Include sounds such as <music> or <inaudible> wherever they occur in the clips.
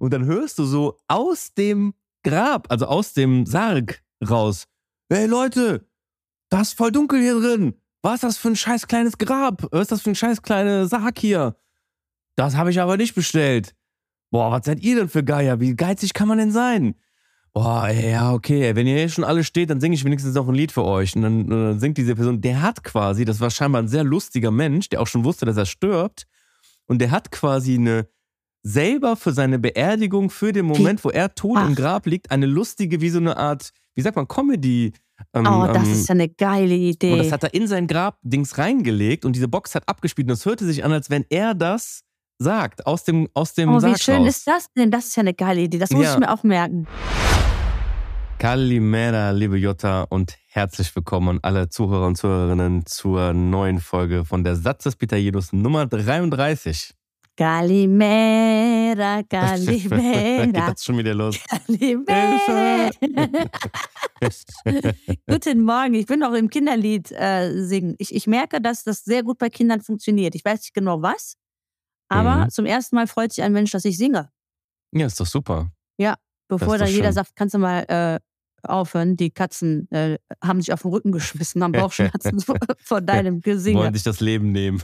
Und dann hörst du so aus dem Grab, also aus dem Sarg raus. Hey Leute, das ist voll dunkel hier drin. Was ist das für ein scheiß kleines Grab? Was ist das für ein scheiß kleiner Sarg hier? Das habe ich aber nicht bestellt. Boah, was seid ihr denn für Geier? Wie geizig kann man denn sein? Boah, ey, ja, okay, wenn ihr hier schon alle steht, dann singe ich wenigstens noch ein Lied für euch. Und dann, dann singt diese Person, der hat quasi, das war scheinbar ein sehr lustiger Mensch, der auch schon wusste, dass er stirbt. Und der hat quasi eine, selber für seine Beerdigung, für den Moment, wo er tot Ach. im Grab liegt, eine lustige, wie so eine Art, wie sagt man, Comedy. Ähm, oh, das ähm, ist ja eine geile Idee. Und das hat er in sein Grab-Dings reingelegt und diese Box hat abgespielt und es hörte sich an, als wenn er das sagt, aus dem, aus dem Oh, wie schön raus. ist das denn? Das ist ja eine geile Idee. Das muss ja. ich mir auch merken. Kalimera, liebe Jutta und herzlich willkommen an alle Zuhörer und Zuhörerinnen zur neuen Folge von der Satz des Pitajedos Nummer 33. Calimera, Calimera. Geht <laughs> schon wieder los? Calimera. <laughs> Guten Morgen, ich bin auch im Kinderlied äh, singen. Ich, ich merke, dass das sehr gut bei Kindern funktioniert. Ich weiß nicht genau was, aber mhm. zum ersten Mal freut sich ein Mensch, dass ich singe. Ja, ist doch super. Ja, bevor da jeder schön. sagt, kannst du mal äh, aufhören. Die Katzen äh, haben sich auf den Rücken geschmissen, haben <laughs> Bauchschmerzen vor, vor deinem Gesingen. Wollen sich das Leben nehmen.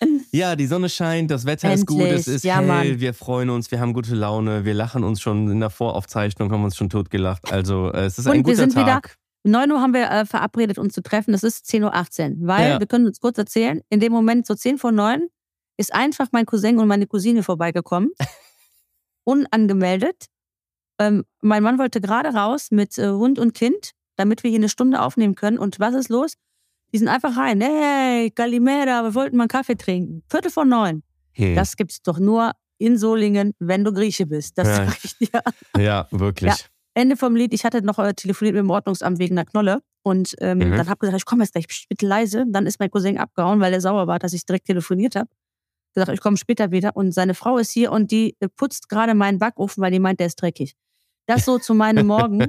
<laughs> Ja, die Sonne scheint, das Wetter Endlich. ist gut, es ist ja, hell, Mann. wir freuen uns, wir haben gute Laune, wir lachen uns schon in der Voraufzeichnung, haben uns schon totgelacht. Also äh, es ist Und ein guter wir sind Tag. wieder 9 Uhr haben wir äh, verabredet, uns zu treffen. Das ist 10.18 Uhr. Weil, Ja. wir können uns kurz erzählen, in dem Moment, so 10 vor 9, ist einfach mein Cousin und meine Cousine vorbeigekommen. <laughs> unangemeldet. Ähm, mein Mann wollte gerade raus mit äh, Hund und Kind, damit wir hier eine Stunde aufnehmen können. Und was ist los? Die sind einfach rein. Hey, Galimera, wir wollten mal einen Kaffee trinken. Viertel vor neun. Hm. Das gibt's doch nur in Solingen, wenn du Grieche bist. Das Ja. ich dir. <laughs> Ja, wirklich. Ja. Ende vom Lied. Ich hatte noch äh, telefoniert mit dem Ordnungsamt wegen einer Knolle. Und ähm, Mhm. dann habe ich gesagt, ich komme jetzt gleich, bitte leise. Dann ist mein Cousin abgehauen, weil er sauer war, dass ich direkt telefoniert habe. Gesagt, ich komme später wieder. Und seine Frau ist hier und die äh, putzt gerade meinen Backofen, weil die meint, der ist dreckig. Das so zu meinem <laughs> Morgen.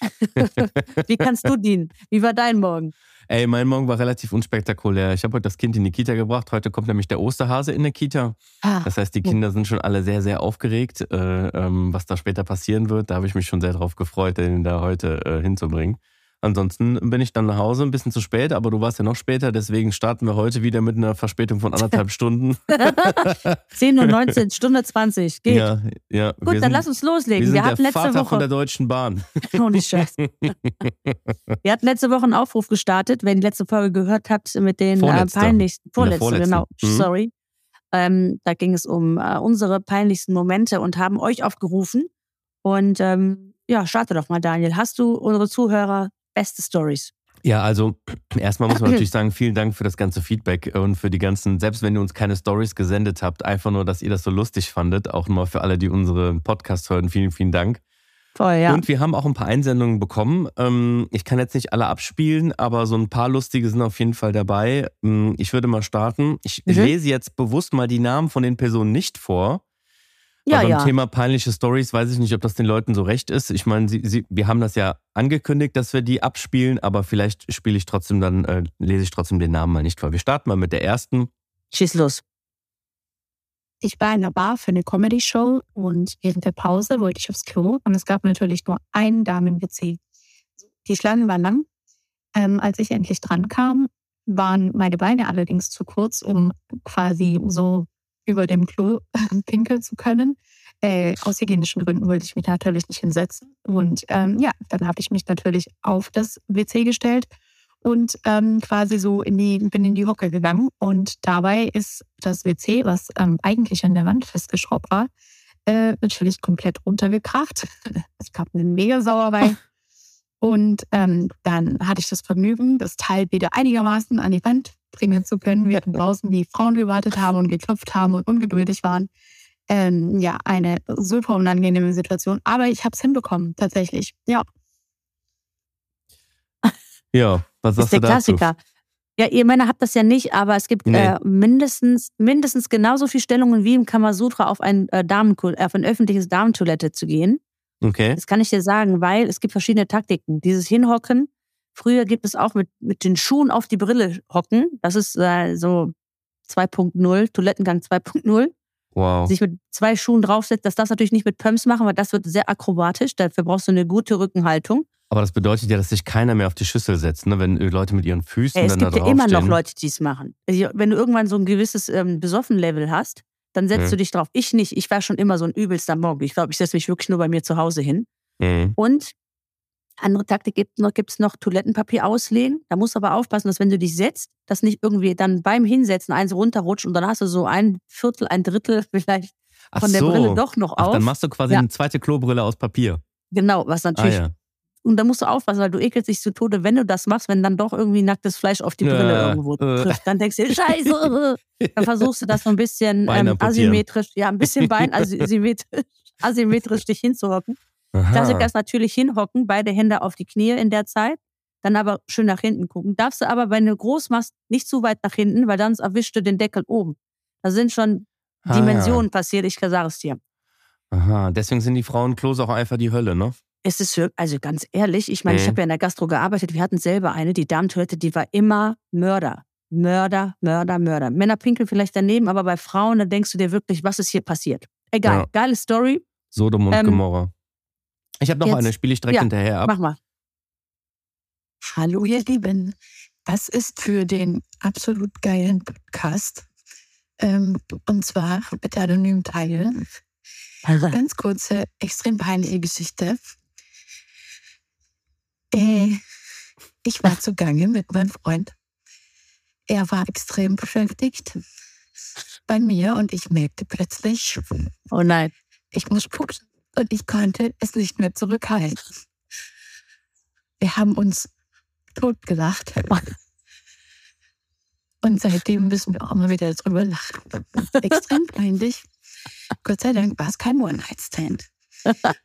<laughs> Wie kannst du dienen? Wie war dein Morgen? Ey, mein Morgen war relativ unspektakulär. Ich habe heute das Kind in die Kita gebracht. Heute kommt nämlich der Osterhase in der Kita. Ah, Das heißt, die Kinder sind schon alle sehr, sehr aufgeregt, äh, ähm, was da später passieren wird. Da habe ich mich schon sehr drauf gefreut, den da heute äh, hinzubringen. Ansonsten bin ich dann nach Hause, ein bisschen zu spät, aber du warst ja noch später, deswegen starten wir heute wieder mit einer Verspätung von anderthalb <laughs> Stunden. 10.19 Uhr, Stunde 20. Geht. Ja, ja. Gut, wir dann sind, lass uns loslegen. Wir Wir, sind hatten der letzte Vater von der Woche. Deutschen Bahn. <laughs> Ohne Scheiß. <laughs> Wir hatten letzte Woche einen Aufruf gestartet, wenn ihr die letzte Folge gehört habt, mit den äh, Vorletzte. peinlichsten. In der Vorletzte, vorletzten. genau. Mhm. Sorry. Ähm, da ging es um äh, unsere peinlichsten Momente und haben euch aufgerufen. Und ähm, ja, starte doch mal, Daniel. Hast du unsere Zuhörer beste Stories? Ja, also <clears throat> erstmal muss man natürlich sagen, vielen Dank für das ganze Feedback und für die ganzen, selbst wenn ihr uns keine Stories gesendet habt, einfach nur, dass ihr das so lustig fandet. Auch nochmal für alle, die unsere Podcast hören, vielen, vielen Dank. Voll, ja. Und wir haben auch ein paar Einsendungen bekommen. Ähm, Ich kann jetzt nicht alle abspielen, aber so ein paar lustige sind auf jeden Fall dabei. Ähm, Ich würde mal starten. Ich Mhm. lese jetzt bewusst mal die Namen von den Personen nicht vor. Ja, Aber beim ja. Thema peinliche Stories weiß ich nicht, ob das den Leuten so recht ist. Ich meine, sie, sie, wir haben das ja angekündigt, dass wir die abspielen, aber vielleicht spiele ich trotzdem dann, äh, lese ich trotzdem den Namen mal nicht vor. Wir starten mal mit der ersten. Schieß los. Ich war in einer Bar für eine Comedy-Show und während der Pause wollte ich aufs Klo und es gab natürlich nur einen Damen-WC. Die Schlange war lang. Ähm, als ich endlich dran kam, waren meine Beine allerdings zu kurz, um quasi so über dem Klo pinkeln zu können. Äh, aus hygienischen Gründen wollte ich mich natürlich nicht hinsetzen. Und ähm, ja, dann habe ich mich natürlich auf das WC gestellt und ähm, quasi so in die, bin in die Hocke gegangen. Und dabei ist das WC, was ähm, eigentlich an der Wand festgeschraubt war, äh, natürlich komplett runtergekracht. <laughs> Es gab einen mega Sauerwein. Und ähm, dann hatte ich das Vergnügen, das Teil wieder einigermaßen an die Wand bringen zu können. Wir hatten draußen die Frauen gewartet haben und geklopft haben und ungeduldig waren. Ähm, ja, eine super unangenehme Situation. Aber ich habe es hinbekommen, tatsächlich. Ja. <laughs> Ja, was Das ist sagst du der dazu? Klassiker. Ja, ihr Männer habt das ja nicht, aber es gibt Nee. äh, mindestens, mindestens genauso viele Stellungen wie im Kamasutra auf ein, äh, Damen auf ein öffentliches Damentoilette zu gehen. Okay. Das kann ich dir sagen, weil es gibt verschiedene Taktiken. Dieses Hinhocken, früher gibt es auch mit, mit den Schuhen auf die Brille hocken. Das ist äh, so 2.0, Toilettengang 2.0. Wow. Sich mit zwei Schuhen draufsetzt, das darfst du natürlich nicht mit Pumps machen, weil das wird sehr akrobatisch. Dafür brauchst du eine gute Rückenhaltung. Aber das bedeutet ja, dass sich keiner mehr auf die Schüssel setzt, ne? wenn Leute mit ihren Füßen Ey, es dann da gibt ja draufstehen. immer noch Leute, die es machen. Also, wenn du irgendwann so ein gewisses ähm, Besoffen-Level hast, dann setzt Mhm. du dich drauf. Ich nicht. Ich war schon immer so ein übelster Monk. Ich glaube, ich setze mich wirklich nur bei mir zu Hause hin. Mhm. Und andere Taktik gibt es noch, gibt's noch Toilettenpapier auslegen. Da musst du aber aufpassen, dass wenn du dich setzt, dass nicht irgendwie dann beim Hinsetzen eins runterrutscht und dann hast du so ein Viertel, ein Drittel <laughs> vielleicht Ach von der so. Brille doch noch Ach, auf. dann machst du quasi Ja. eine zweite Klobrille aus Papier. genau, was Ah natürlich. ja. Und da musst du aufpassen, weil du ekelst dich zu Tode, wenn du das machst, wenn dann doch irgendwie nacktes Fleisch auf die Brille Ja, irgendwo äh. trifft. Dann denkst du, dir, Scheiße. <laughs> dann versuchst du das so ein bisschen ähm, asymmetrisch, ja, ein bisschen <laughs> Bein asymmetrisch, asymmetrisch dich hinzuhocken. Aha. Klassiker ist natürlich hinhocken, beide Hände auf die Knie in der Zeit, dann aber schön nach hinten gucken. Darfst du aber, wenn du groß machst, nicht zu weit nach hinten, weil dann erwischst du den Deckel oben. Da sind schon Ah, Dimensionen passiert, ich sage es dir. Aha, deswegen sind die Frauenklos auch einfach die Hölle, ne? Es ist also ganz ehrlich, ich meine, ich Mhm. habe ja in der Gastro gearbeitet, wir hatten selber eine, die Damentoilette, die war immer Mörder. Mörder, Mörder, Mörder. Männer pinkeln vielleicht daneben, aber bei Frauen, da denkst du dir wirklich, was ist hier passiert? Egal, Ja. geile Story, Sodom und Ähm, Gomorra. Ich habe noch jetzt- eine, spiele ich direkt ja, hinterher ab. mach mal. Hallo, ihr Lieben. Das ist für den absolut geilen Podcast. Ähm, und zwar bitte anonym teilen. Ganz kurze, extrem peinliche Geschichte. Äh, ich war zugange mit meinem Freund. Er war extrem beschäftigt bei mir und ich merkte plötzlich, Oh nein. ich muss pupsen. Und ich konnte es nicht mehr zurückhalten. Wir haben uns totgelacht. Und seitdem müssen wir auch mal wieder drüber lachen. Extrem peinlich. Gott sei Dank war es kein One-Night-Stand.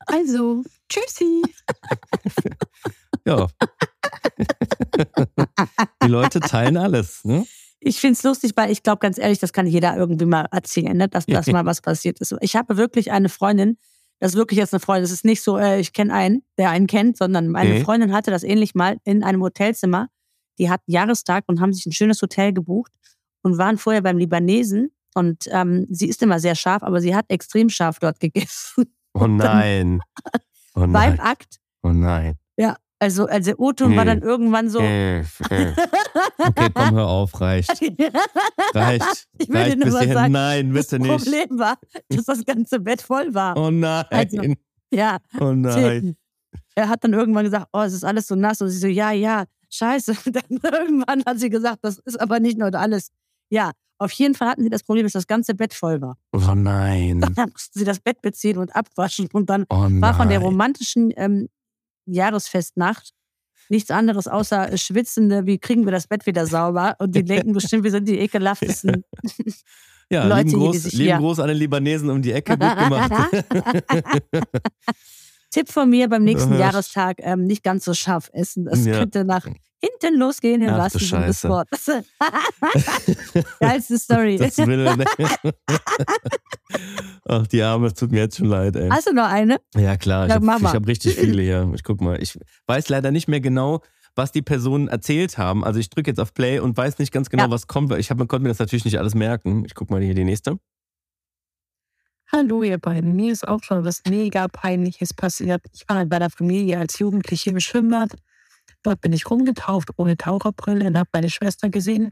Also, tschüssi. <laughs> Ja. <laughs> die Leute teilen alles, ne? Ich find's lustig, weil ich glaube ganz ehrlich, das kann jeder irgendwie mal erzählen, ne? dass das mal was passiert ist. Ich habe wirklich eine Freundin, das ist wirklich jetzt eine Freundin, das ist nicht so, äh, ich kenne einen, der einen kennt, sondern meine Okay. Freundin hatte das ähnlich mal in einem Hotelzimmer. Die hatten Jahrestag und haben sich ein schönes Hotel gebucht und waren vorher beim Libanesen. Und ähm, sie ist immer sehr scharf, aber sie hat extrem scharf dort <laughs> gegessen. Oh nein. Oh Beim nein. Akt. Oh nein. Also, also O-Ton war dann irgendwann so. Äh, äh. Okay, komm, hör auf, reicht. <laughs> Reicht. Ich will dir reicht nur bis was sagen. Nein, Das bitte nicht. Problem war, dass das ganze Bett voll war. Oh nein. Also, Ja, oh nein. er hat dann irgendwann gesagt, oh, es ist alles so nass. Und sie so, ja, ja, scheiße. Und dann <laughs> irgendwann hat sie gesagt, das ist aber nicht nur alles. Ja, auf jeden Fall hatten sie das Problem, dass das ganze Bett voll war. Oh nein. <laughs> Dann mussten sie das Bett beziehen und abwaschen. Und dann Oh war von der romantischen ähm, Jahresfestnacht nichts anderes außer schwitzende, wie kriegen wir das Bett wieder sauber? Und die <laughs> denken bestimmt, wir sind die ekelhaftesten. ja, Leute, lieben sich lieben hier- Gruß an den Libanesen um die Ecke. Gut gemacht. <laughs> <laughs> Tipp von mir beim nächsten Äh. Jahrestag, ähm, nicht ganz so scharf essen. Das Ja. könnte nach hinten losgehen, im Ach, wahrsten Sinne des. Wortes. Geilste Story. Das will? Ach, die Arme, es tut mir jetzt schon leid, ey. Hast du noch eine? Ja, klar. Ich Ja, habe mach mal. hab richtig <laughs> viele hier. Ich guck mal. Ich weiß leider nicht mehr genau, was die Personen erzählt haben. Also ich drücke jetzt auf Play und weiß nicht ganz genau, Ja. was kommt. weil Ich hab, konnte mir das natürlich nicht alles merken. Ich guck mal hier die nächste. Hallo, ihr beiden. Mir ist auch schon was mega Peinliches passiert. Ich war bei der Familie als Jugendliche im Schwimmbad. Dort bin ich rumgetaucht ohne Taucherbrille und habe meine Schwester gesehen.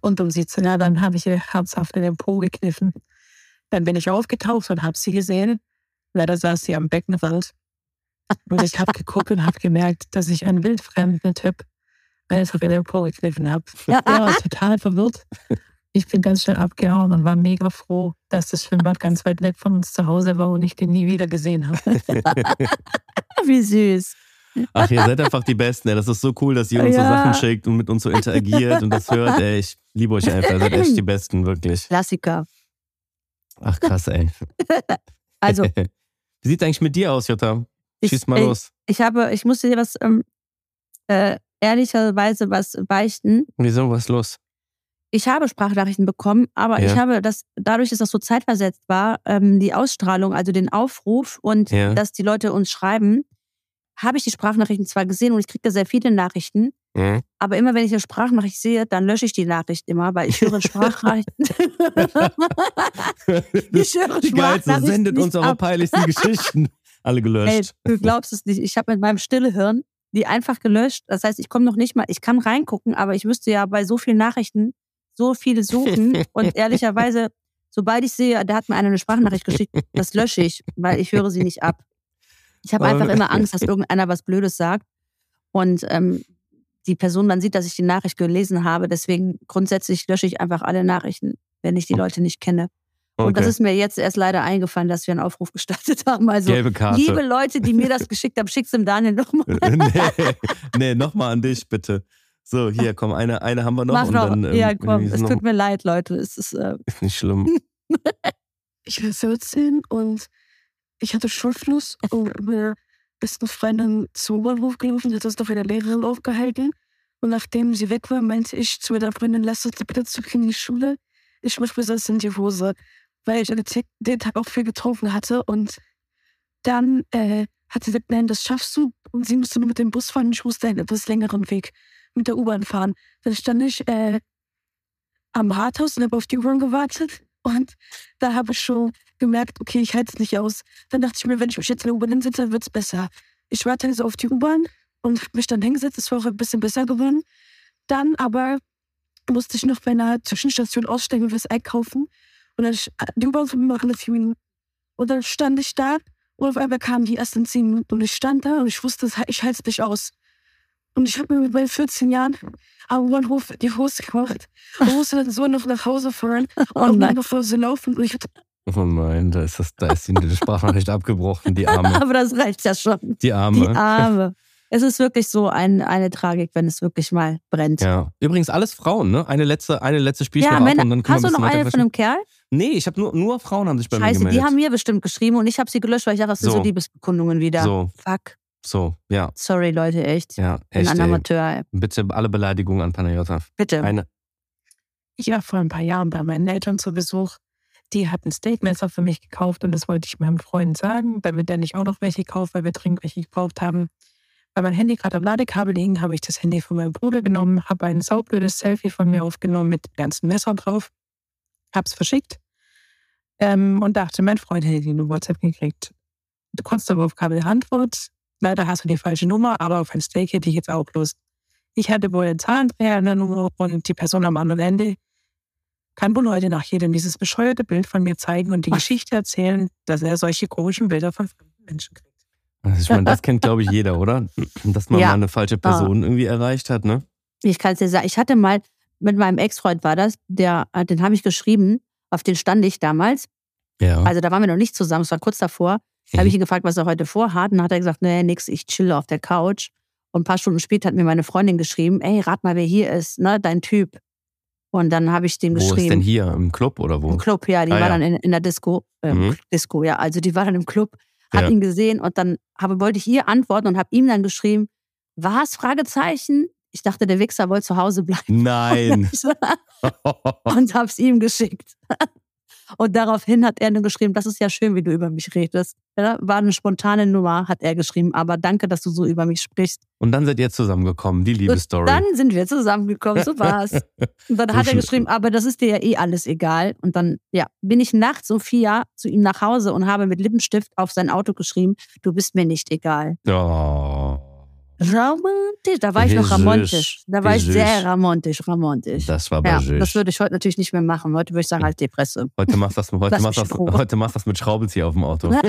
Und um sie zu ärgern, habe ich ihr herzhaft in den Po gekniffen. Dann bin ich aufgetaucht und habe sie gesehen. Leider saß sie am Beckenrand. Und ich habe geguckt und habe gemerkt, dass ich einen wildfremden Typ einfach in den Po gekniffen habe. Ja. War total verwirrt. Ich bin ganz schnell abgehauen und war mega froh, dass das Schwimmbad ganz weit weg von uns zu Hause war und ich den nie wieder gesehen habe. <laughs> Wie süß. Ach, ihr seid einfach die Besten. Ey. Das ist so cool, dass ihr uns so Ja. Sachen schickt und mit uns so interagiert und das hört. Ey, ich liebe euch einfach. Ihr seid echt die Besten, wirklich. Klassiker. Ach, krass, ey. <laughs> Also, <laughs> Wie sieht's eigentlich mit dir aus, Jutta? ich, Schieß mal los. ich habe, ich musste dir was, ähm, äh, ehrlicherweise was beichten. Wieso, was ist los? Ich habe Sprachnachrichten bekommen, aber Ja. ich habe das, dadurch, dass das so zeitversetzt war, ähm, die Ausstrahlung, also den Aufruf und Ja. dass die Leute uns schreiben, habe ich die Sprachnachrichten zwar gesehen und ich kriege da sehr viele Nachrichten, Hm? aber immer wenn ich eine Sprachnachricht sehe, dann lösche ich die Nachricht immer, weil ich höre <laughs> Sprachnachrichten. <laughs> ich höre Die Sprachnachrichten sendet uns eure peinlichsten Geschichten. Alle Ey, gelöscht. du glaubst es nicht. Ich habe mit meinem Stillehirn die einfach gelöscht. Das heißt, ich komme noch nicht mal, ich kann reingucken, aber ich müsste ja bei so vielen Nachrichten so viele suchen. <laughs> Und ehrlicherweise, sobald ich sehe, da hat mir einer eine Sprachnachricht geschickt, das lösche ich, weil ich höre sie nicht ab. Ich habe einfach immer Angst, dass irgendeiner was Blödes sagt. Und ähm, die Person dann sieht, dass ich die Nachricht gelesen habe. Deswegen grundsätzlich lösche ich einfach alle Nachrichten, wenn ich die Leute nicht kenne. Und das Okay. ist mir jetzt erst leider eingefallen, dass wir einen Aufruf gestartet haben. Also. Liebe Leute, die mir das geschickt haben, schick's dem Daniel nochmal. <laughs> nee, nee nochmal an dich, bitte. So, hier, komm, eine, eine haben wir noch. Mach und noch. Dann, ähm, ja, komm, es tut mir leid, Leute. Es ist, äh, <laughs> ist nicht schlimm. <laughs> Ich war 14 und ich hatte Schulfluss und <laughs> meine beste Freundin zum U-Bahnhof gelaufen, hat uns noch eine Lehrerin aufgehalten. Und nachdem sie weg war, meinte ich zu meiner Freundin, lass uns bitte zurück in die Schule. Ich mach mir sonst in die Hose. Weil ich an den Tag- den Tag auch viel getrunken hatte. Und dann äh, hat sie gesagt, nein, das schaffst du. Und sie musste nur mit dem Bus fahren. Ich musste einen etwas längeren Weg mit der U-Bahn fahren. Dann stand ich äh, am Rathaus und habe auf die U-Bahn gewartet. Und da habe ich schon gemerkt, okay, ich halte es nicht aus. Dann dachte ich mir, wenn ich mich jetzt in der U-Bahn hinsetze, wird es besser. Ich warte also auf die U-Bahn und hab mich dann hingesetzt. Es war auch ein bisschen besser geworden. Dann aber musste ich noch bei einer Zwischenstation aussteigen und was einkaufen. Und dann ich, die U-Bahn von mir nach vier Minuten. Und dann stand ich da und auf einmal kamen die ersten zehn Minuten und ich stand da und ich wusste, ich halte es nicht aus. Und ich habe mir mit meinen 14 Jahren am Bahnhof die Hose gemacht <laughs> und musste dann so noch nach Hause fahren oh und nein. nach Hause laufen. Und ich hatte Oh nein, da ist, das, da ist die Sprachnachricht abgebrochen, die Arme. <laughs> Aber das reicht ja schon. Die Die Arme. Arme. Es ist wirklich so ein, eine Tragik, wenn es wirklich mal brennt. Ja. Übrigens alles Frauen, ne? Eine letzte, eine letzte Spiel ich Ja, noch ab Männer, und dann können hast du noch eine von einem Kerl? Nee, ich habe nur, nur Frauen haben sich bei mir Scheiße, gemeldet. die haben mir bestimmt geschrieben und ich habe sie gelöscht, weil ich dachte, das sind so, So. Liebesbekundungen wieder. So, Fuck. So, ja, Sorry, Leute, echt. ja, echt. ein. Amateur. ey. Bitte alle Beleidigungen an Panayota. Bitte. Eine. Ich war vor ein paar Jahren bei meinen Eltern zu Besuch. Die hatten Steakmesser für mich gekauft und das wollte ich meinem Freund sagen, damit der nicht auch noch welche kauft, weil wir dringend welche gekauft haben. Weil mein Handy gerade am Ladekabel liegen, habe ich das Handy von meinem Bruder genommen, habe ein saublödes Selfie von mir aufgenommen mit dem ganzen Messer drauf, hab's verschickt ähm, und dachte, mein Freund hätte eine WhatsApp gekriegt. Du konntest aber auf keine Antwort. Leider hast du die falsche Nummer, aber auf ein Steak hätte ich jetzt auch Lust. Ich hatte wohl einen Zahlendreher in der Nummer und die Person am anderen Ende kann wohl heute nach jedem dieses bescheuerte Bild von mir zeigen und die Geschichte erzählen, dass er solche komischen Bilder von fremden Menschen kriegt. Also ich meine, das kennt, glaube ich, jeder, oder? Dass man Ja. mal eine falsche Person irgendwie erreicht hat, ne? Ich kann es dir sagen, ich hatte mal, mit meinem Ex-Freund war das, der, äh, den habe ich geschrieben, auf den stand ich damals. Ja. Also da waren wir noch nicht zusammen, es war kurz davor. Da habe ich ihn gefragt, was er heute vorhat. Und dann hat er gesagt, nee, nix, ich chille auf der Couch. Und ein paar Stunden später hat mir meine Freundin geschrieben, ey, rat mal, wer hier ist, ne, dein Typ. Und dann habe ich dem Wo ist denn geschrieben. hier? Im Club oder wo? Im Club, ja, die Ah, war ja. dann in, in der Disco. Ähm, Mhm. Disco, ja, also die war dann im Club, hat Ja. ihn gesehen und dann habe, wollte ich ihr antworten und habe ihm dann geschrieben, was? Fragezeichen. Ich dachte, der Wichser wollte zu Hause bleiben. Nein. <laughs> und habe es ihm geschickt. <laughs> Und daraufhin hat er nur geschrieben, das ist ja schön, wie du über mich redest. Ja, war eine spontane Nummer, hat er geschrieben, aber danke, dass du so über mich sprichst. Und dann seid ihr zusammengekommen, die Liebesstory. Dann sind wir zusammengekommen, so war's. <laughs> Und dann So hat er geschrieben, aber das ist dir ja eh alles egal. Und dann, ja, bin ich nachts um vier zu ihm nach Hause und habe mit Lippenstift auf sein Auto geschrieben, du bist mir nicht egal. Oh, Romantisch, da war ich noch romantisch. Da war ich sehr romantisch, romantisch. das war Ja, das würde ich heute natürlich nicht mehr machen. Heute würde ich sagen, halt die Presse. Heute machst du das, heute machst das, heute machst das mit Schraubenzieher auf dem Auto. <laughs>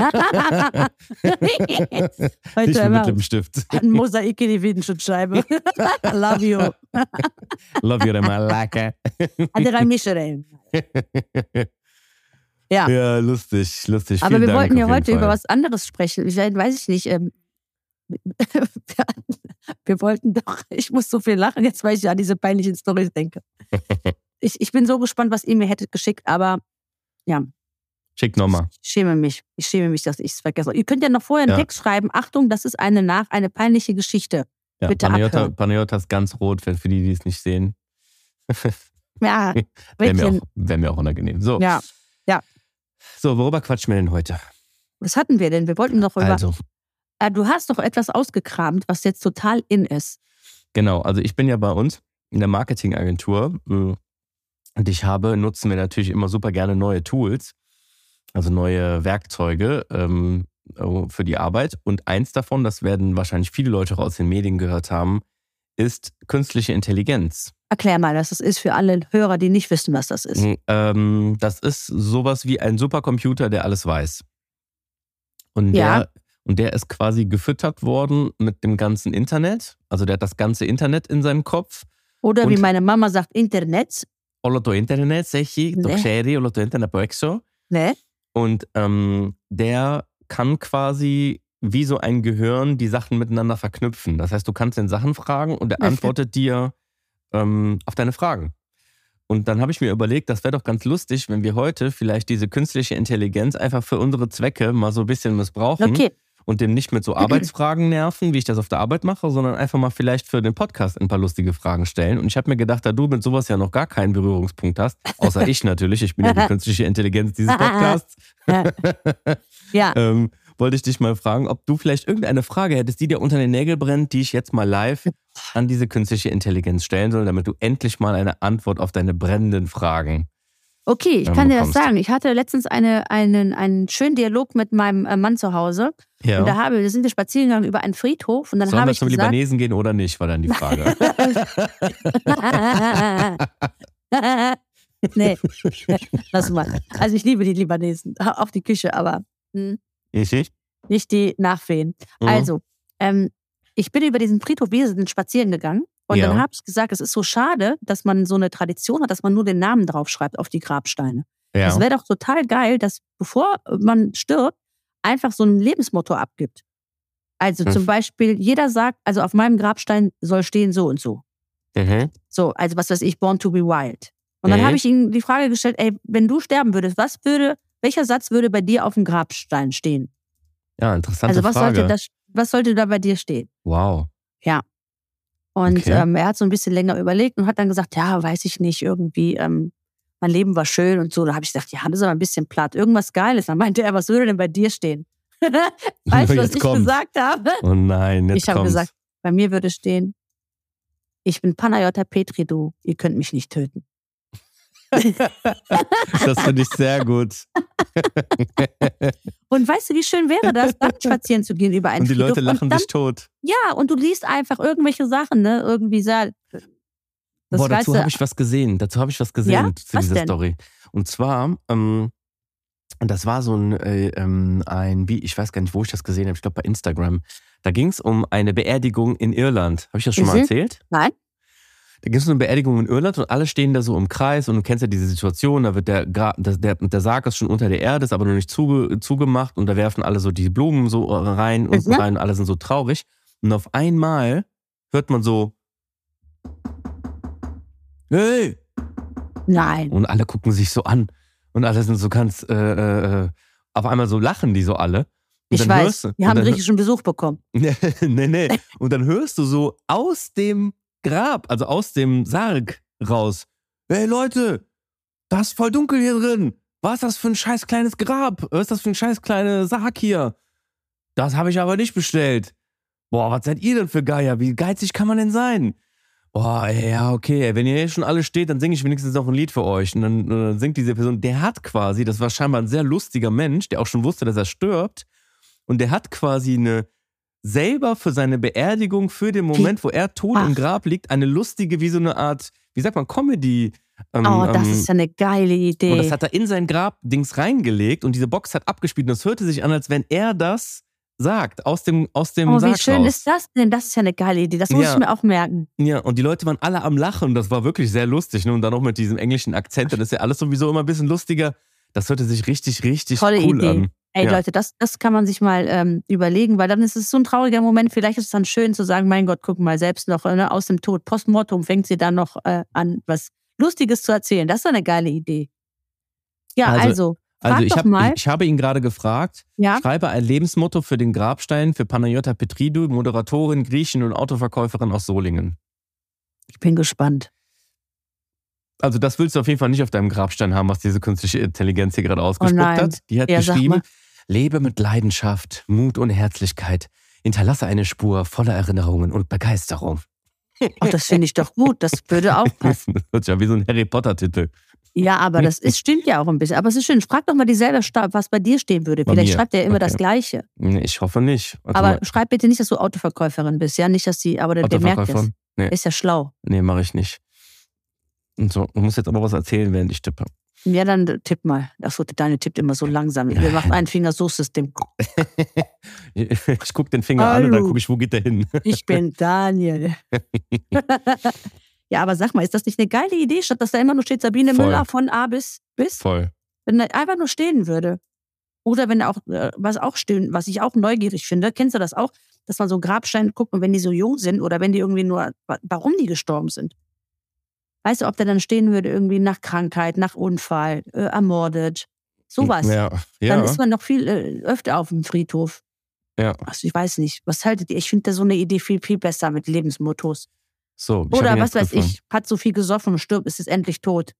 Heute Nicht mit Lippenstift. ein Mosaik in die Windschutzscheibe. <laughs> Love you. Love you, Malaka. Adira Michelin. Ja. Ja, lustig, lustig. Aber Vielen wir Dank wollten ja heute über Fall. was anderes sprechen. Ich weiß weiß ich nicht. Ähm, <laughs> wir wollten doch, ich muss so viel lachen, jetzt weil ich an diese peinlichen Storys denke. <laughs> Ich, ich bin so gespannt, was ihr mir hättet geschickt, aber ja, Schick nochmal. ich schäme mich. Ich schäme mich, dass ich es vergesse. Ihr könnt ja noch vorher einen Ja. Text schreiben. Achtung, das ist eine nach, eine peinliche Geschichte. Ja, Bitte Panayota, abhören. Panayota ist ganz rot, für, für die, die es nicht sehen. <laughs> Ja, Wäre mir, auch- wär mir auch unangenehm. So, ja. so worüber quatschen wir denn heute? Was hatten wir denn? Wir wollten doch über. Also, du hast doch etwas ausgekramt, was jetzt total in ist. genau. Also ich bin ja bei uns in der Marketingagentur äh, und ich habe, nutzen wir natürlich immer super gerne neue Tools, also neue Werkzeuge ähm, äh, für die Arbeit. Und eins davon, das werden wahrscheinlich viele Leute auch aus den Medien gehört haben, ist künstliche Intelligenz. Erklär mal, was das ist für alle Hörer, die nicht wissen, was das ist. Ähm, das ist sowas wie ein Supercomputer, der alles weiß. Und der, Ja. und der ist quasi gefüttert worden mit dem ganzen Internet. Also der hat das ganze Internet in seinem Kopf. Oder wie Und- meine Mama sagt, Internet. Όλο το Internet, säg το Ναι. ξέρει, όλο το Internet από έξω. Ne? Und ähm, der kann quasi wie so ein Gehirn die Sachen miteinander verknüpfen. Das heißt, du kannst den Sachen fragen und er Okay. antwortet dir ähm, auf deine Fragen. Und dann habe ich mir überlegt, das wäre doch ganz lustig, wenn wir heute vielleicht diese künstliche Intelligenz einfach für unsere Zwecke mal so ein bisschen missbrauchen Okay. und dem nicht mit so <clears throat> Arbeitsfragen nerven, wie ich das auf der Arbeit mache, sondern einfach mal vielleicht für den Podcast ein paar lustige Fragen stellen. Und ich habe mir gedacht, da du mit sowas ja noch gar keinen Berührungspunkt hast, außer ich natürlich, ich bin ja die <laughs> künstliche Intelligenz dieses Podcasts, <laughs> Ja. ähm, wollte ich dich mal fragen, ob du vielleicht irgendeine Frage hättest, die dir unter den Nägel brennt, die ich jetzt mal live an diese künstliche Intelligenz stellen soll, damit du endlich mal eine Antwort auf deine brennenden Fragen. Okay, ich Ähm, kann dir das sagen. Ich hatte letztens eine, einen, einen schönen Dialog mit meinem äh, Mann zu Hause. Ja. Und da, habe, da sind wir spazieren gegangen über einen Friedhof. Und dann Sollen habe wir ich zum gesagt, Libanesen gehen oder nicht, war dann die Frage. <laughs> nee, lass mal. Also ich liebe die Libanesen, auch die Küche, aber hm, ich, ich? nicht die Nachwehen. Mhm. Also, ähm, ich bin über diesen Friedhof, wir sind spazieren gegangen und Ja. dann habe ich gesagt, es ist so schade, dass man so eine Tradition hat, dass man nur den Namen draufschreibt auf die Grabsteine. ja. Es wäre doch total geil, dass bevor man stirbt, einfach so ein Lebensmotto abgibt. Also Hm. zum Beispiel, jeder sagt, also auf meinem Grabstein soll stehen so und so. Mhm. So, also was weiß ich, Born to be Wild. Und dann Mhm. habe ich ihm die Frage gestellt, ey, wenn du sterben würdest, was würde, welcher Satz würde bei dir auf dem Grabstein stehen? Ja, interessante Also was Frage. sollte das, was sollte da bei dir stehen? wow. Und Okay. ähm, er hat so ein bisschen länger überlegt und hat dann gesagt, ja, weiß ich nicht, irgendwie, ähm, mein Leben war schön und so. Da habe ich gesagt, ja, das ist aber ein bisschen platt. Irgendwas Geiles. Dann meinte er, was würde denn bei dir stehen? <laughs> weißt du, was ich kommt's. gesagt habe? Oh nein, jetzt ich habe gesagt, bei mir würde stehen, ich bin Panayota Petri, du, ihr könnt mich nicht töten. Das finde ich sehr gut. <laughs> Und weißt du, wie schön wäre das, nackt <laughs> spazieren zu gehen über einen Und die Friedhof Leute lachen dann, sich tot. Ja, und du liest einfach irgendwelche Sachen, ne? Irgendwie sehr. Das Boah, dazu habe ich was gesehen. Dazu habe ich was gesehen Ja? zu Was dieser denn? Story. Und zwar, ähm, das war so ein, äh, ähm, ein, wie, ich weiß gar nicht, wo ich das gesehen habe, ich glaube bei Instagram. Da ging es um eine Beerdigung in Irland. Habe ich das schon mal Mhm. erzählt? Nein? Da ging es um eine Beerdigung in Irland und alle stehen da so im Kreis und du kennst ja diese Situation, da wird der, Gra der, der Sarg ist schon unter der Erde, ist aber noch nicht zuge zugemacht und da werfen alle so die Blumen so rein und Mhm. rein und alle sind so traurig. Und auf einmal hört man so, hey, Nein. und alle gucken sich so an. Und alle sind so ganz, äh, äh, äh, auf einmal so lachen die so alle. Und Ich dann weiß, du- wir haben griechischen Besuch bekommen. <laughs> nee, nee, nee. <laughs> Und dann hörst du so aus dem Grab, also aus dem Sarg raus. Hey Leute, das ist voll dunkel hier drin. Was ist das für ein scheiß kleines Grab? Was ist das für ein scheiß kleiner Sarg hier? Das habe ich aber nicht bestellt. Boah, was seid ihr denn für Geier? Wie geizig kann man denn sein? Boah, ey, ja, okay, ey, wenn ihr hier schon alle steht, dann singe ich wenigstens noch ein Lied für euch. Und dann, dann singt diese Person, der hat quasi, das war scheinbar ein sehr lustiger Mensch, der auch schon wusste, dass er stirbt. Und der hat quasi eine, selber für seine Beerdigung, für den Moment, wo er tot im Ach. Grab liegt, eine lustige, wie so eine Art, wie sagt man, Comedy. ähm, Oh, das ähm, ist ja eine geile Idee. und das hat er in sein Grab-Dings reingelegt und diese Box hat abgespielt. Und es hörte sich an, als wenn er das sagt, aus dem, aus dem oh, wie Sarg schön raus. ist das denn? Das ist ja eine geile Idee. Das muss Ja. ich mir auch merken. Ja, und die Leute waren alle am Lachen. Das war wirklich sehr lustig. Ne? Und dann auch mit diesem englischen Akzent. Das ist ja alles sowieso immer ein bisschen lustiger. Das hörte sich richtig, richtig Tolle cool Idee. an. Ey Ja. Leute, das, das kann man sich mal ähm, überlegen, weil dann ist es so ein trauriger Moment. Vielleicht ist es dann schön zu sagen, mein Gott, guck mal, selbst noch ne, aus dem Tod, postmortem fängt sie dann noch äh, an, was Lustiges zu erzählen. Das ist doch eine geile Idee. Ja, Also- also, Also ich, hab, ich, ich habe ihn gerade gefragt, ja, schreibe ein Lebensmotto für den Grabstein für Panayota Petridou, Moderatorin, Griechin und Autoverkäuferin aus Solingen. ich bin gespannt. Also das willst du auf jeden Fall nicht auf deinem Grabstein haben, was diese künstliche Intelligenz hier gerade ausgespuckt Oh hat. Die hat Ja, geschrieben, lebe mit Leidenschaft, Mut und Herzlichkeit. Hinterlasse eine Spur voller Erinnerungen und Begeisterung. Ach, das finde ich doch gut. Das würde <laughs> auch passen. Das sich ja wie so ein Harry Potter-Titel. Ja, aber das ist, stimmt ja auch ein bisschen. Aber es ist schön. Frag doch mal dieselbe, was bei dir stehen würde. Bei Vielleicht mir. schreibt er immer Okay. das Gleiche. Ich hoffe nicht. Warte aber mal. schreib bitte nicht, dass du Autoverkäuferin bist. Ja, nicht, dass die, aber der, der merkt es. Nee. Ist ja schlau. Nee, mache ich nicht. Und so, du musst jetzt aber was erzählen, während ich tippe. Ja, dann tipp mal. Achso, deine tippt immer so langsam. Wir machen ein Fingersuchsystem. <laughs> Ich gucke den Finger an und dann Hallo. gucke ich, wo geht der hin. Ich bin Daniel. <laughs> <laughs> ja, aber sag mal, ist das nicht eine geile Idee, statt dass da immer nur steht Sabine Voll. Müller von A bis bis? Voll. Wenn er einfach nur stehen würde. Oder wenn er auch, äh, was auch stehen, was ich auch neugierig finde, kennst du das auch, dass man so einen Grabstein guckt und wenn die so jung sind oder wenn die irgendwie nur, wa- warum die gestorben sind. Weißt du, ob der dann stehen würde, irgendwie nach Krankheit, nach Unfall, äh, ermordet, sowas. Ja, Dann ja. ist man noch viel äh, öfter auf dem Friedhof. ja. Also ich weiß nicht, was haltet ihr? Ich finde da so eine Idee viel, viel besser mit Lebensmottos. So, Oder was weiß gefunden. ich, hat so viel gesoffen und stirbt, ist es endlich tot.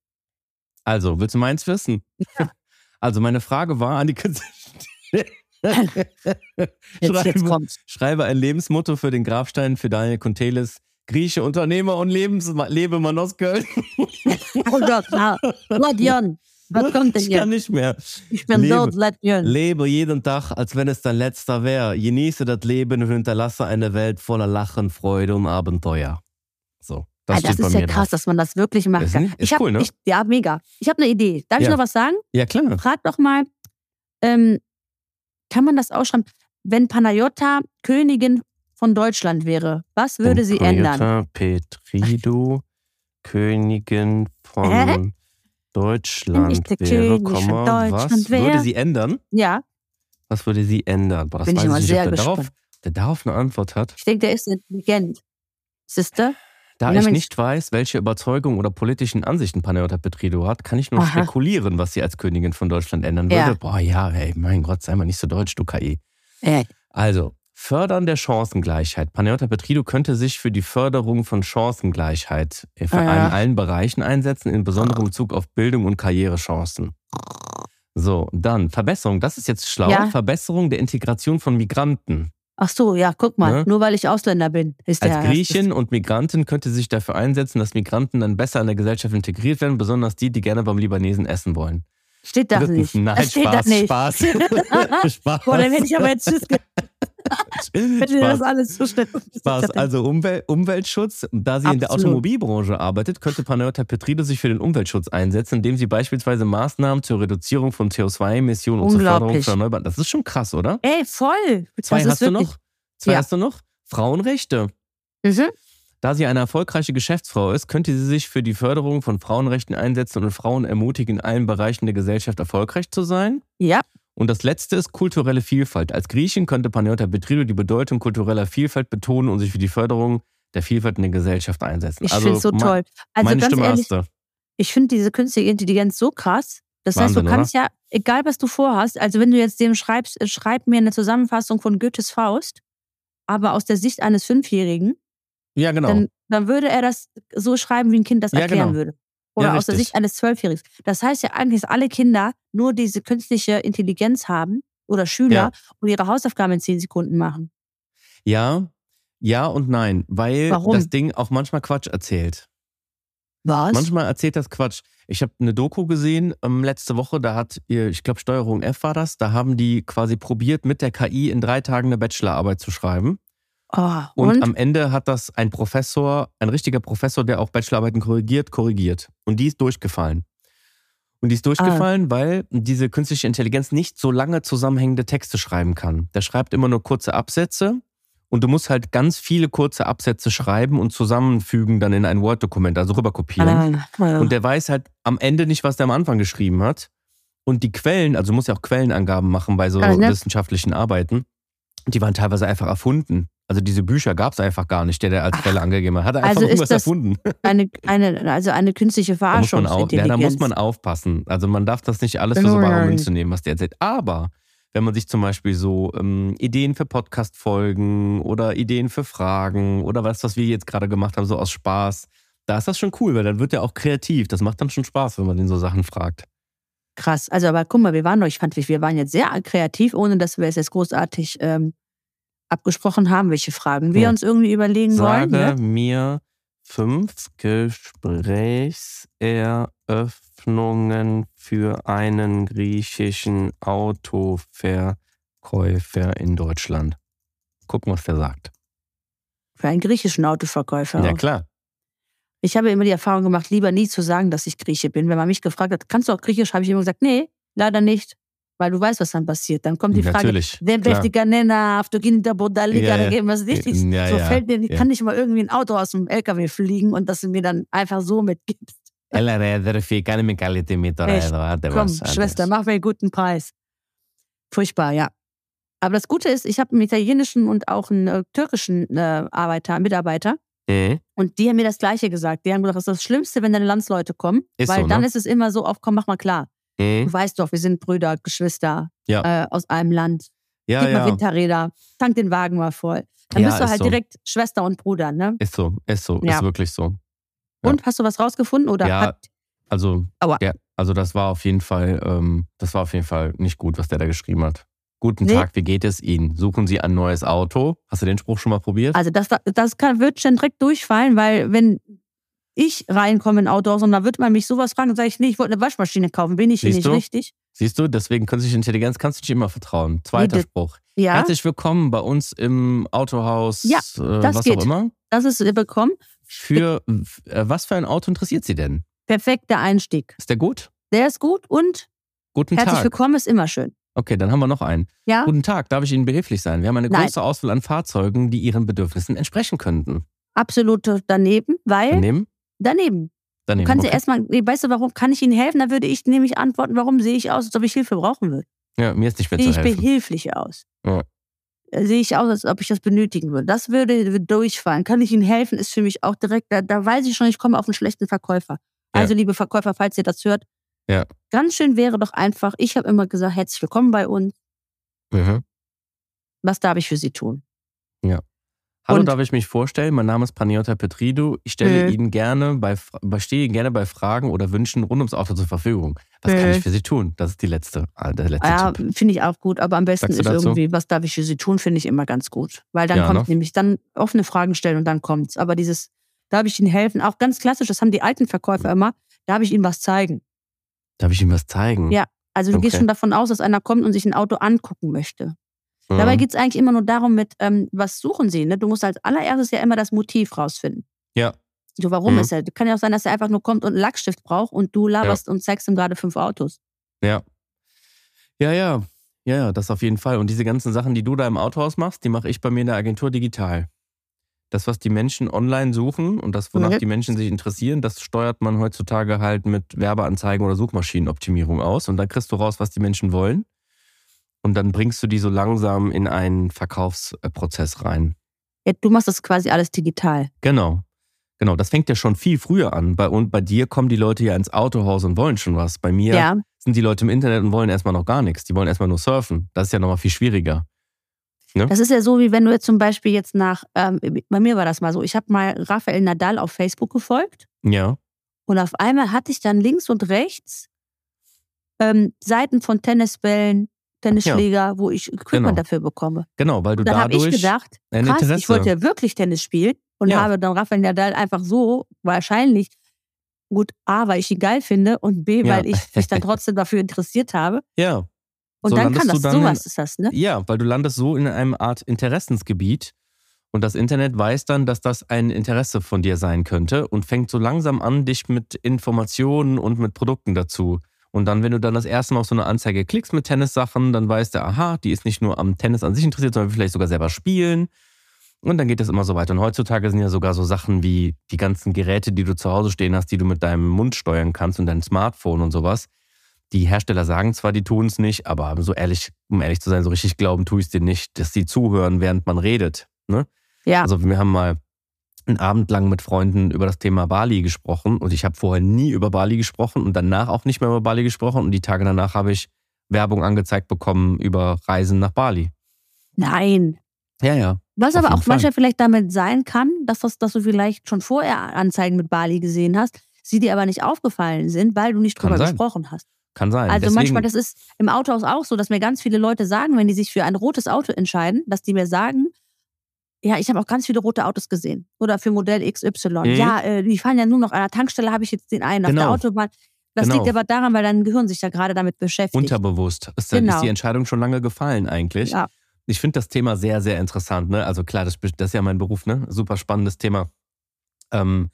Also, willst du meins wissen? Ja. <laughs> Also, meine Frage war an die Künstlerin. <laughs> <laughs> Jetzt, schreibe, schreibe ein Lebensmotto für den Grabstein für Daniel Kuntelis, Grieche, Unternehmer und Lebens Lebemann aus Köln. Oh Gott, na, Ladjon, was kommt denn Ich kann hier? nicht mehr. Ich bin Lebe. dort, Ladjon. Lebe jeden Tag, als wenn es dein letzter wäre. Genieße das Leben und hinterlasse eine Welt voller Lachen, Freude und Abenteuer. Das Das, ist ja krass, drauf. dass man das wirklich macht. Ist nicht- ist ich hab, cool, ne? Ich, ja, mega. Ich habe eine Idee. Darf ich Ja. noch was sagen? Ja, klar. Frag doch mal, ähm, kann man das ausschreiben? Wenn Panayota Königin von Deutschland wäre, was würde sie ändern? Toyota Petridou, Königin von Hä? Deutschland Wenn ich der wäre, Komma, was Deutschland wär? würde sie ändern? Ja, Was würde sie ändern? Boah, das Bin ich nicht, sehr der darauf, gespannt. der darauf eine Antwort hat. ich denke, der ist intelligent. Sister? Da Ja, ich nicht weiß, welche Überzeugung oder politischen Ansichten Panayota Petridou hat, kann ich nur Aha. spekulieren, was sie als Königin von Deutschland ändern Ja. würde. Boah, ja, ey, mein Gott, sei mal nicht so deutsch, du KI. Äh, Also, Fördern der Chancengleichheit. Panayota Petridou könnte sich für die Förderung von Chancengleichheit in Ah, ja. allen Bereichen einsetzen, in besonderem Bezug auf Bildung und Karrierechancen. So, dann Verbesserung, das ist jetzt schlau, Ja. Verbesserung der Integration von Migranten. Ach so, ja, guck mal, Ne? nur weil ich Ausländer bin, ist der. Als Griechin und Migrantin könnte sich dafür einsetzen, dass Migranten dann besser in der Gesellschaft integriert werden, besonders die, die gerne beim Libanesen essen wollen. Steht das nicht. <laughs> Nein, steht Spaß, das nicht. Spaß. <laughs> <laughs> Spaß. Boah, dann hätte ich aber jetzt Schiss gehabt, dir <laughs> das alles so schnell Spaß. Also Umwel Umweltschutz, da sie in der Absolut. Automobilbranche arbeitet, könnte Panayota Petridou sich für den Umweltschutz einsetzen, indem sie beispielsweise Maßnahmen zur Reduzierung von CO2-Emissionen und zur Förderung von Erneuerbaren. Das ist schon krass, oder? Ey, voll. Zwei das hast du noch? Zwei Ja. hast du noch? Frauenrechte. Mhm. Da sie eine erfolgreiche Geschäftsfrau ist, könnte sie sich für die Förderung von Frauenrechten einsetzen und Frauen ermutigen, in allen Bereichen der Gesellschaft erfolgreich zu sein. Ja, Und das letzte ist kulturelle Vielfalt. Als Griechin könnte Panayota Petridou die Bedeutung kultureller Vielfalt betonen und sich für die Förderung der Vielfalt in der Gesellschaft einsetzen. ich also, finde es so toll. Also meine ganz Stimme ehrlich, du. ich finde diese künstliche Intelligenz so krass. Das heißt, Wahnsinn, du kannst ja, egal was du vorhast, also wenn du jetzt dem schreibst, äh, schreib mir eine Zusammenfassung von Goethes Faust, aber aus der Sicht eines Fünfjährigen, Ja, genau. dann, dann würde er das so schreiben, wie ein Kind das Ja, erklären genau. würde. Oder Ja, aus der. Sicht eines Zwölfjährigen. Das heißt ja eigentlich, dass alle Kinder nur diese künstliche Intelligenz haben oder Schüler Ja. und ihre Hausaufgaben in zehn Sekunden machen. ja, ja und nein, weil Warum? das Ding auch manchmal Quatsch erzählt. Was? Manchmal erzählt das Quatsch. Ich habe eine Doku gesehen ähm, letzte Woche, da hat, ihr- ich glaube Steuerung F war das, da haben die quasi probiert, mit der KI in drei Tagen eine Bachelorarbeit zu schreiben. Oh, Und, und? am Ende hat das ein Professor, ein richtiger Professor, der auch Bachelorarbeiten korrigiert, korrigiert. Und die ist durchgefallen. Und die ist durchgefallen, Ah. weil diese künstliche Intelligenz nicht so lange zusammenhängende Texte schreiben kann. Der schreibt immer nur kurze Absätze und du musst halt ganz viele kurze Absätze schreiben und zusammenfügen dann in ein Word-Dokument, also rüberkopieren. Ah, Und der weiß halt am Ende nicht, was der am Anfang geschrieben hat. Und die Quellen, also du musst ja auch Quellenangaben machen bei so Ah, ne? wissenschaftlichen Arbeiten, die waren teilweise einfach erfunden. Also diese Bücher gab es einfach gar nicht, der der als. Quelle angegeben hat. Hat er einfach Also irgendwas erfunden. <laughs> Eine, eine, also eine künstliche Da muss, man auch, ja, da muss man aufpassen. Also man darf das nicht alles für so bare Münze nehmen, was der erzählt. Aber wenn man sich zum Beispiel so ähm, Ideen für Podcast-Folgen oder Ideen für Fragen oder was, was wir jetzt gerade gemacht haben, so aus Spaß, da ist das schon cool, weil dann wird er auch kreativ. Das macht dann schon Spaß, wenn man den so Sachen fragt. Krass. Also, aber guck mal, wir waren doch, ich fand, wir waren jetzt sehr kreativ, ohne dass wir es jetzt großartig ähm, abgesprochen haben, welche Fragen wir Ja. uns irgendwie überlegen Sage wollen. Ne? mir fünf Gesprächseröffnungen für einen griechischen Autoverkäufer in Deutschland. Gucken, was der sagt. Für einen griechischen Autoverkäufer. Ja, auch. klar. Ich habe immer die Erfahrung gemacht, lieber nie zu sagen, dass ich Grieche bin. Wenn man mich gefragt hat, kannst du auch Griechisch, habe ich immer gesagt, nee, leider nicht. Weil du weißt, was dann passiert. Dann kommt die Frage, Natürlich. wer klar. besti Kanena, auf du Kinder Bodalika, Ja, ja. was nicht. Ja, so ja, fällt mir, ja. kann nicht mal irgendwie ein Auto aus dem LKW fliegen und dass du mir dann einfach so mitgibst. Έλα ρε αδερφή, κάνε με καλή τιμή τώρα Echt? εδώ. Άντε Komm, was, άντε Schwester, was. mach mir einen guten Preis. Furchtbar, ja. Aber das Gute ist, ich habe einen italienischen und auch einen äh, türkischen äh, Arbeiter, Mitarbeiter. Mhm. Und die haben mir das Gleiche gesagt. Die haben gesagt, das ist das Schlimmste, wenn deine Landsleute kommen. Ist weil so, dann ne? ist es immer so, auf komm, mach mal klar. Mhm. Du weißt doch, wir sind Brüder, Geschwister Ja. äh, aus einem Land. Ja, Gib mal ja. Winterräder, tank den Wagen mal voll. Dann Ja, bist du halt so. direkt Schwester und Bruder, ne? Ist so, ist so, Ja. ist wirklich so. Und hast du was rausgefunden oder Ja. hat Also, also das war auf jeden Fall, ähm, das war auf jeden Fall nicht gut, was der da geschrieben hat. Guten Nee. Tag, wie geht es Ihnen? Suchen Sie ein neues Auto? Hast du den Spruch schon mal probiert? Also das, das kann, wird schon direkt durchfallen, weil wenn ich reinkomme in Autohaus und da wird man mich sowas fragen, dann sage ich, nee, ich wollte eine Waschmaschine kaufen, bin ich hier nicht du? richtig? Siehst du, deswegen künstliche Intelligenz kannst du nicht immer vertrauen. Zweiter Nee, Spruch. Ja, Herzlich willkommen bei uns im Autohaus, Ja, äh, das was geht. auch immer. das ist äh, bekommen. Für äh, was für ein Auto interessiert Sie denn? Perfekter Einstieg. Ist der gut? Der ist gut und Guten herzlich Tag. willkommen ist immer schön. Okay, dann haben wir noch einen. Ja, Guten Tag, darf ich Ihnen behilflich sein? Wir haben eine Nein. große Auswahl an Fahrzeugen, die Ihren Bedürfnissen entsprechen könnten. absolut daneben, weil Daneben? daneben. Du Daneben. kannst ja okay. erstmal, weißt du, warum kann ich Ihnen helfen? Da würde ich nämlich antworten, warum sehe ich aus, als ob ich Hilfe brauchen würde. Ja, mir ist nicht mehr Sehe zu ich helfen. behilflich aus. Ja. Äh, Sehe ich aus, als ob ich das benötigen würde. Das würde durchfallen. Kann ich Ihnen helfen, ist für mich auch direkt, da, da weiß ich schon, ich komme auf einen schlechten Verkäufer. Ja. Also, liebe Verkäufer, falls ihr das hört, Ja. ganz schön wäre doch einfach, ich habe immer gesagt, herzlich willkommen bei uns. Mhm. Was darf ich für Sie tun? Hallo, Und- darf ich mich vorstellen? Mein Name ist Paniota Petridou. Ich stelle Mhm. Ihnen gerne bei, stehe Ihnen gerne bei Fragen oder Wünschen rund ums Auto zur Verfügung. Was kann Mhm. ich für Sie tun? Das ist die letzte, äh, der letzte Ja, Tipp. finde ich auch gut, aber am besten ist dazu? irgendwie, was darf ich für Sie tun, finde ich immer ganz gut. Weil dann Ja, kommt ne? nämlich dann offene Fragen stellen und dann kommt's. Aber dieses, darf ich Ihnen helfen, auch ganz klassisch, das haben die alten Verkäufer immer, darf ich Ihnen was zeigen. Darf ich Ihnen was zeigen? Ja. Also du gehst Okay. schon davon aus, dass einer kommt und sich ein Auto angucken möchte. Mhm. Dabei geht's eigentlich immer nur darum, mit, ähm, was suchen Sie? Ne? Du musst als allererstes ja immer das Motiv rausfinden. Ja. So, warum Mhm. ist er? Kann ja auch sein, dass er einfach nur kommt und einen Lackstift braucht und du laberst und zeigst ihm gerade fünf Autos. Ja. Ja, ja. Ja, ja, das auf jeden Fall. Und diese ganzen Sachen, die du da im Autohaus machst, die mache ich bei mir in der Agentur digital. Das, was die Menschen online suchen und das, wonach Mhm. die Menschen sich interessieren, das steuert man heutzutage halt mit Werbeanzeigen oder Suchmaschinenoptimierung aus. Und dann kriegst du raus, was die Menschen wollen. Und dann bringst du die so langsam in einen Verkaufsprozess rein. Ja, du machst das quasi alles digital. Genau. Genau, das fängt ja schon viel früher an. Bei, und bei dir kommen die Leute ja ins Autohaus und wollen schon was. Bei mir ja. sind die Leute im Internet und wollen erstmal noch gar nichts. Die wollen erstmal nur surfen. Das ist ja nochmal viel schwieriger. Das ist ja so, wie wenn du jetzt zum Beispiel jetzt nach, ähm, bei mir war das mal so, ich habe mal Rafael Nadal auf Facebook gefolgt Ja. und auf einmal hatte ich dann links und rechts ähm, Seiten von Tennisbällen, Tennisschläger, wo ich Equipment Genau. dafür bekomme. Genau, weil du Und dann habe ich dadurch gedacht, krass, Interesse. ich wollte ja wirklich Tennis spielen und Ja. habe dann Rafael Nadal einfach so wahrscheinlich, gut, A, weil ich ihn geil finde und B, Ja. weil ich mich dann <laughs> trotzdem dafür interessiert habe. ja, Und So dann kann das, dann sowas ist das, ne? ja, weil du landest so in einem Art Interessensgebiet und das Internet weiß dann, dass das ein Interesse von dir sein könnte und fängt so langsam an, dich mit Informationen und mit Produkten dazu. Und dann, wenn du dann das erste Mal auf so eine Anzeige klickst mit Tennissachen, dann weißt du, aha, die ist nicht nur am Tennis an sich interessiert, sondern vielleicht sogar selber spielen. Und dann geht das immer so weiter. Und heutzutage sind ja sogar so Sachen wie die ganzen Geräte, die du zu Hause stehen hast, die du mit deinem Mund steuern kannst und dein Smartphone und sowas. Die Hersteller sagen zwar, die tun es nicht, aber so ehrlich, um ehrlich zu sein, so richtig glauben tue ich es denen nicht, dass sie zuhören, während man redet. Ne? Ja. Also wir haben mal einen Abend lang mit Freunden über das Thema Bali gesprochen und ich habe vorher nie über Bali gesprochen und danach auch nicht mehr über Bali gesprochen und die Tage danach habe ich Werbung angezeigt bekommen über Reisen nach Bali. Nein. Ja, ja. Was aber auch Fall. manchmal vielleicht damit sein kann, dass, das, dass du vielleicht schon vorher Anzeigen mit Bali gesehen hast, sie dir aber nicht aufgefallen sind, weil du nicht drüber gesprochen hast. Kann sein. Also Deswegen, manchmal, das ist im Autohaus auch so, dass mir ganz viele Leute sagen, wenn die sich für ein rotes Auto entscheiden, dass die mir sagen, ja, ich habe auch ganz viele rote Autos gesehen. Oder für Modell XY. Mhm. Ja, äh, die fahren ja nur noch an der Tankstelle, habe ich jetzt den einen. Auf der Genau. Autobahn. Das Genau. liegt aber daran, weil dein Gehirn sich ja gerade damit beschäftigt. unterbewusst. Ist, Genau. ist die Entscheidung schon lange gefallen eigentlich. Ja. Ich finde das Thema sehr, sehr interessant. Ne? Also klar, das, das ist ja mein Beruf, ne? Super spannendes Thema. Ähm,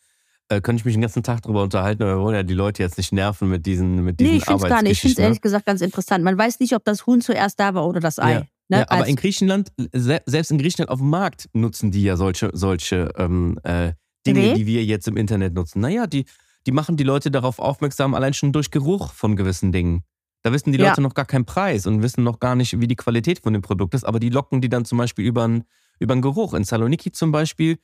äh, könnte ich mich den ganzen Tag drüber unterhalten, aber wir wollen ja die Leute jetzt nicht nerven mit diesen, mit diesen Nee, ich finde es gar nicht. Ich finde es Arbeitsgeschichten, ne? ehrlich gesagt ganz interessant. Man weiß nicht, ob das Huhn zuerst da war oder das Ei. Ja. Ne? Ja, aber in Griechenland, se selbst in Griechenland auf dem Markt nutzen die ja solche, solche ähm, äh, Dinge, Nee. die wir jetzt im Internet nutzen. Naja, die, die machen die Leute darauf aufmerksam, allein schon durch Geruch von gewissen Dingen. Da wissen die Ja. Leute noch gar keinen Preis und wissen noch gar nicht, wie die Qualität von dem Produkt ist, aber die locken die dann zum Beispiel über einen über einen Geruch. In Saloniki zum Beispiel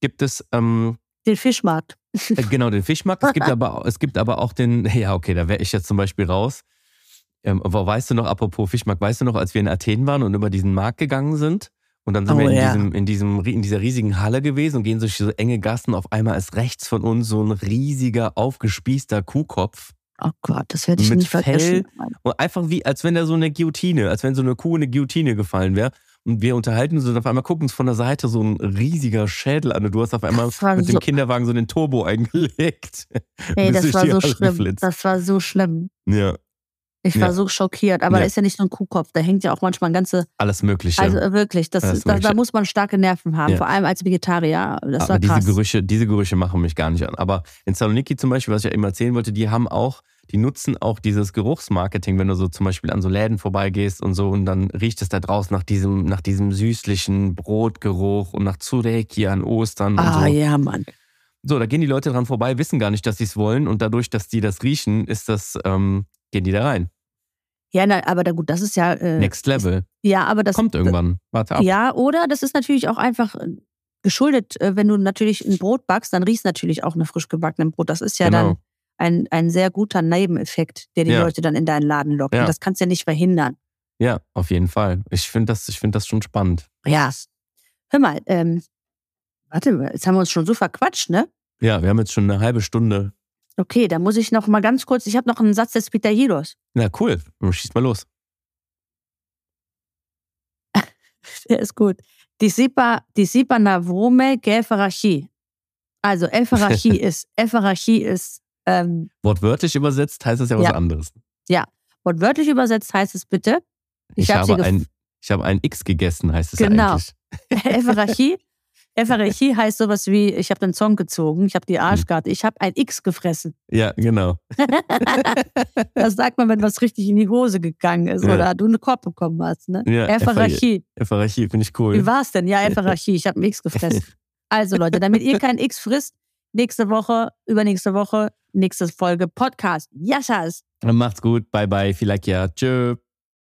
gibt es ähm, den Fischmarkt. äh, genau den Fischmarkt. Es gibt <laughs> aber, es gibt aber auch den, <laughs> ja, okay, da wäre ich jetzt zum Beispiel raus. Ähm, aber weißt du noch, apropos Fischmarkt, weißt du noch, als wir in Athen waren und über diesen Markt gegangen sind? Und dann sind Oh, wir in, ja. diesem, in, diesem, in dieser riesigen Halle gewesen und gehen durch so enge Gassen. Auf einmal ist rechts von uns so ein riesiger, aufgespießter Kuhkopf. Oh Gott, das werde ich Mit nie vergessen. Und einfach wie, als wenn da so eine Guillotine, als wenn so eine Kuh in eine Guillotine gefallen wäre. Und wir unterhalten uns und auf einmal gucken uns von der Seite so ein riesiger Schädel an. Und du hast auf einmal war mit so- dem Kinderwagen so den Turbo eingelegt. <laughs> Ey, das war so schlimm. geflitzt. Das war so schlimm. Ja, Ich war Ja. so schockiert. Aber Ja. da ist ja nicht nur ein Kuhkopf, da hängt ja auch manchmal ein ganze. alles Mögliche. Also äh, wirklich, das, Alles da, da muss man starke Nerven haben, Ja. vor allem als Vegetarier. Das Aber war diese krass. Gerüche, diese Gerüche machen mich gar nicht an. Aber in Saloniki zum Beispiel, was ich ja eben erzählen wollte, die haben auch, die nutzen auch dieses Geruchsmarketing, wenn du so zum Beispiel an so Läden vorbeigehst und so und dann riecht es da draußen nach diesem, nach diesem süßlichen Brotgeruch und nach Zureki an Ostern und ah, so. ja, Mann. So, da gehen die Leute dran vorbei, wissen gar nicht, dass sie es wollen und dadurch, dass die das riechen, ist das, ähm, gehen die da rein. Ja, na, aber da, gut, das ist ja. Äh, Next Level. Ja, aber das. Kommt irgendwann. Warte ab. Ja, oder das ist natürlich auch einfach äh, geschuldet, äh, wenn du natürlich ein Brot backst, dann riechst natürlich auch nach frisch gebackenem Brot. Das ist ja Genau. dann ein, ein sehr guter Nebeneffekt, der die Ja. Leute dann in deinen Laden lockt. Ja. Und das kannst du ja nicht verhindern. Ja, auf jeden Fall. Ich finde das, ich find das schon spannend. Ja. Hör mal, ähm, warte mal, jetzt haben wir uns schon so verquatscht, ne? Ja, wir haben jetzt schon eine halbe Stunde. Okay, da muss ich noch mal ganz kurz, ich habe noch einen Satz des Pitajiros. Na cool, schieß mal los. <laughs> Der ist gut. Disipa, disipa na vrome ke Epharachi. Also Epharachi <laughs> ist, Epharachi ist, ähm, Wortwörtlich übersetzt heißt das ja was Ja. anderes. wortwörtlich übersetzt heißt es bitte, Ich, Ich hab habe ein, ich habe ein X gegessen, heißt es Genau. eigentlich. <laughs> Epharachi. Epharachi <laughs> heißt sowas wie, ich habe den Song gezogen, ich habe die Arschkarte, ich habe ein X gefressen. Ja, genau. <laughs> Das sagt man, wenn was richtig in die Hose gegangen ist Ja. oder du eine Korb bekommen hast. Ne? Ja, Epharachi. Epharachi finde ich cool. Wie war's denn? Ja, Epharachi, ich habe ein X gefressen. Also Leute, damit ihr kein X frisst, nächste Woche, übernächste Woche, nächste Folge Podcast. Yassas! Macht's gut. Bye bye. Vielleicht ja. Tschö.